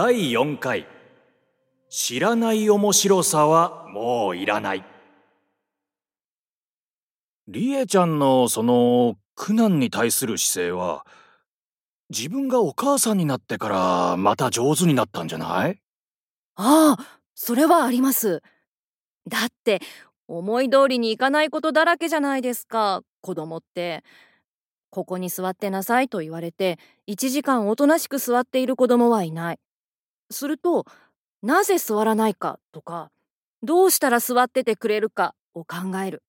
第4回知らない面白さはもういらないりえちゃんのその苦難に対する姿勢は自分がお母さんになってからまた上手になったんじゃない？ああ、それはあります。だって、思い通りにいかないことだらけじゃないですか、子供って。ここに座ってなさいと言われて、1時間おとなしく座っている子供はいない。すると、なぜ座らないか？とか、どうしたら座っててくれるか？を考える。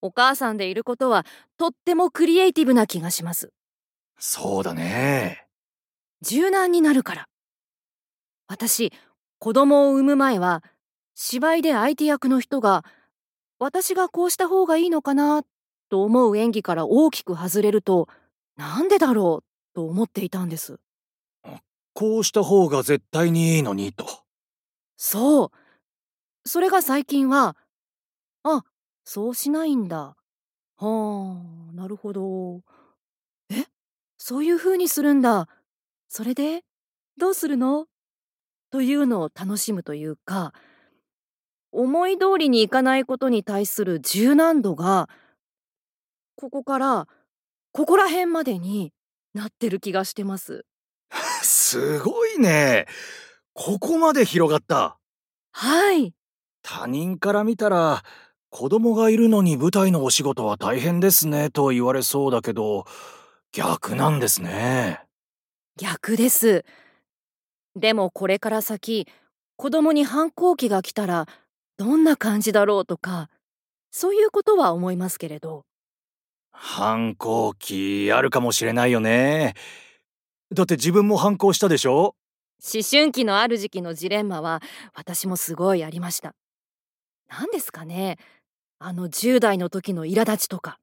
お母さんでいることは、とってもクリエイティブな気がします。そうだね柔軟になるから。私、子供を産む前は、芝居で相手役の人が、私がこうした方がいいのかな、と思う演技から大きく外れると、なんでだろう、と思っていたんです。こうした方が絶対にいいのにとそう。それが最近は、あ、そうしないんだ。はあ、なるほど。えそういう風にするんだ。それで、どうするの？というのを楽しむというか、思い通りにいかないことに対する柔軟度が、ここから、ここら辺までになってる気がしてます。すごいねここまで広がったはい。他人から見たら子供がいるのに舞台のお仕事は大変ですねと言われそうだけど逆なんですね逆です。でもこれから先、子供に反抗期が来たら、どんな感じだろうとか、そういうことは思いますけれど。反抗期あるかもしれないよねだって自分も反抗したでしょ？思春期のある時期のジレンマは、私もすごいありました。何ですかね？あの10代の時の苛立ちとか。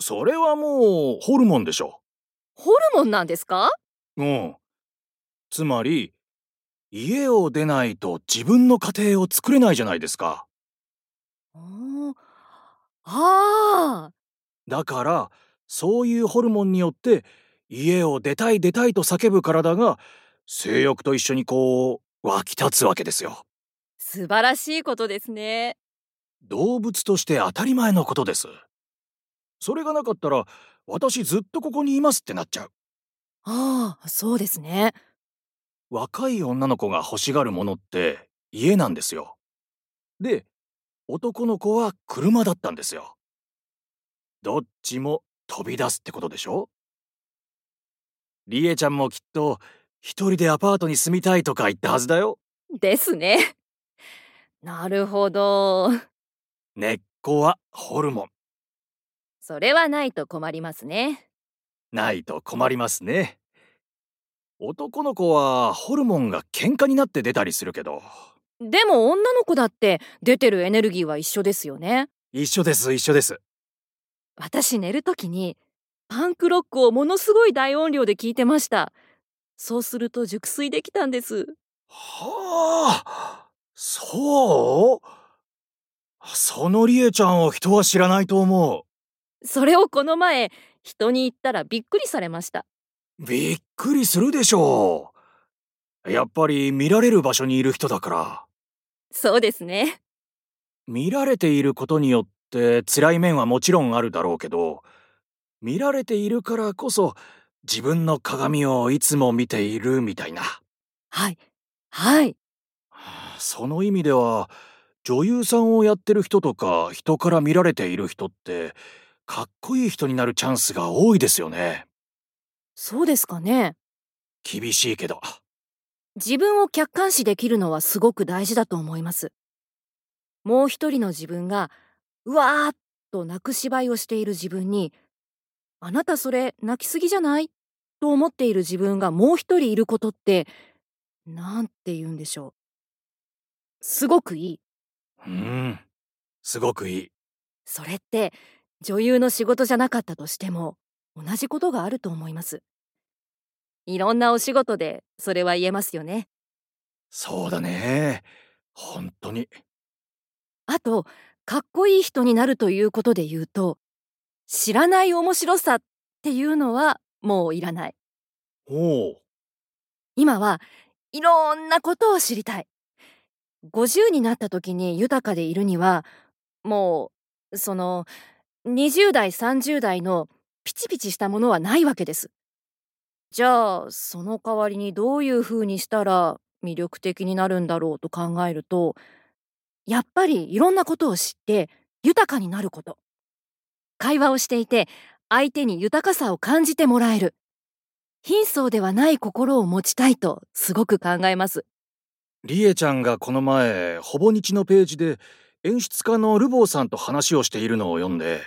それはもうホルモンでしょ。ホルモンなんですか？うん。つまり家を出ないと自分の家庭を作れないじゃないですか。ああ、だからそういうホルモンによって家を出たい出たいと叫ぶ体が性欲と一緒にこう湧き立つわけですよ。素晴らしいことですね。動物として当たり前のことです。それがなかったら私ずっとここにいますってなっちゃう。ああ、そうですね。若い女の子が欲しがるものって家なんですよ。で男の子は車だったんですよ。どっちも飛び出すってことでしょ？りえちゃんもきっと一人でアパートに住みたいとか言ったはずだよですね。なるほど。根っこはホルモンそれはないと困りますね。ないと困りますね男の子はホルモンが喧嘩になって出たりするけどでも女の子だって出てるエネルギーは一緒ですよね。一緒です一緒です私寝るときにパンクロックをものすごい大音量で聞いてました。そうすると熟睡できたんです。はあそうそのりえちゃんを人は知らないと思それをこの前人に言ったらびっくりされました。うびっくりするでしょうやっぱり見られる場所にいる人だからそうですね。見られていることによって辛い面はもちろんあるだろうけど見られているからこそ自分の鏡をいつも見ているみたいなはい。はい。その意味では女優さんをやってる人とか人から見られている人ってかっこいい人になるチャンスが多いですよねそうですかね。厳しいけど自分を客観視できるのはすごく大事だと思います。もう一人の自分が、うわーっと泣く芝居をしている自分に、あなたそれ泣きすぎじゃない？と思っている自分がもう一人いることって、なんて言うんでしょう。すごくいい。うんすごくいいそれって女優の仕事じゃなかったとしても同じことがあると思います。いろんなお仕事でそれは言えますよね。そうだね本当にあと、かっこいい人になるということで言うと、知らない面白さっていうのはもういらない。おう今はいろんなことを知りたい。50になった時に豊かでいるには、もう、その、20代30代のピチピチしたものはないわけです。じゃあ、その代わりにどういう風にしたら魅力的になるんだろうと考えると、やっぱりいろんなことを知って豊かになること。会話をしていて相手に豊かさを感じてもらえる。貧相ではない心を持ちたいとすごく考えます。リエちゃんがこの前、ほぼ日のページで演出家のルボーさんと話をしているのを読んで、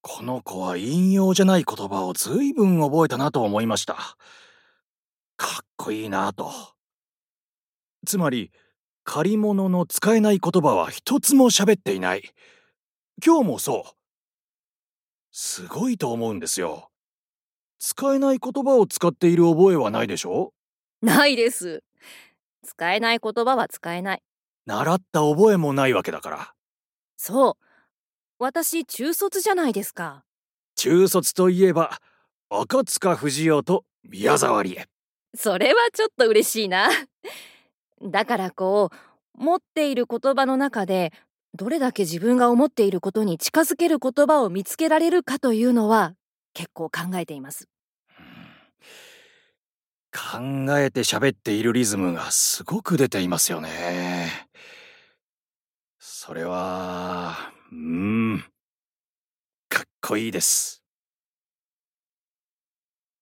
この子は引用じゃない言葉を随分覚えたなと思いました。かっこいいなと。つまり、借り物の使えない言葉は一つも喋っていない。今日もそう。すごいと思うんですよ。使えない言葉を使っている覚えはないでしょ？ないです。使えない言葉は使えない。習った覚えもないわけだから。そう。私、中卒じゃないですか。中卒といえば、赤塚不二夫と宮沢りえ。それはちょっと嬉しいな。だからこう、持っている言葉の中で、どれだけ自分が思っていることに近づける言葉を見つけられるかというのは結構考えています。考えて喋っているリズムがすごく出ていますよね。それは、うん、かっこいいです。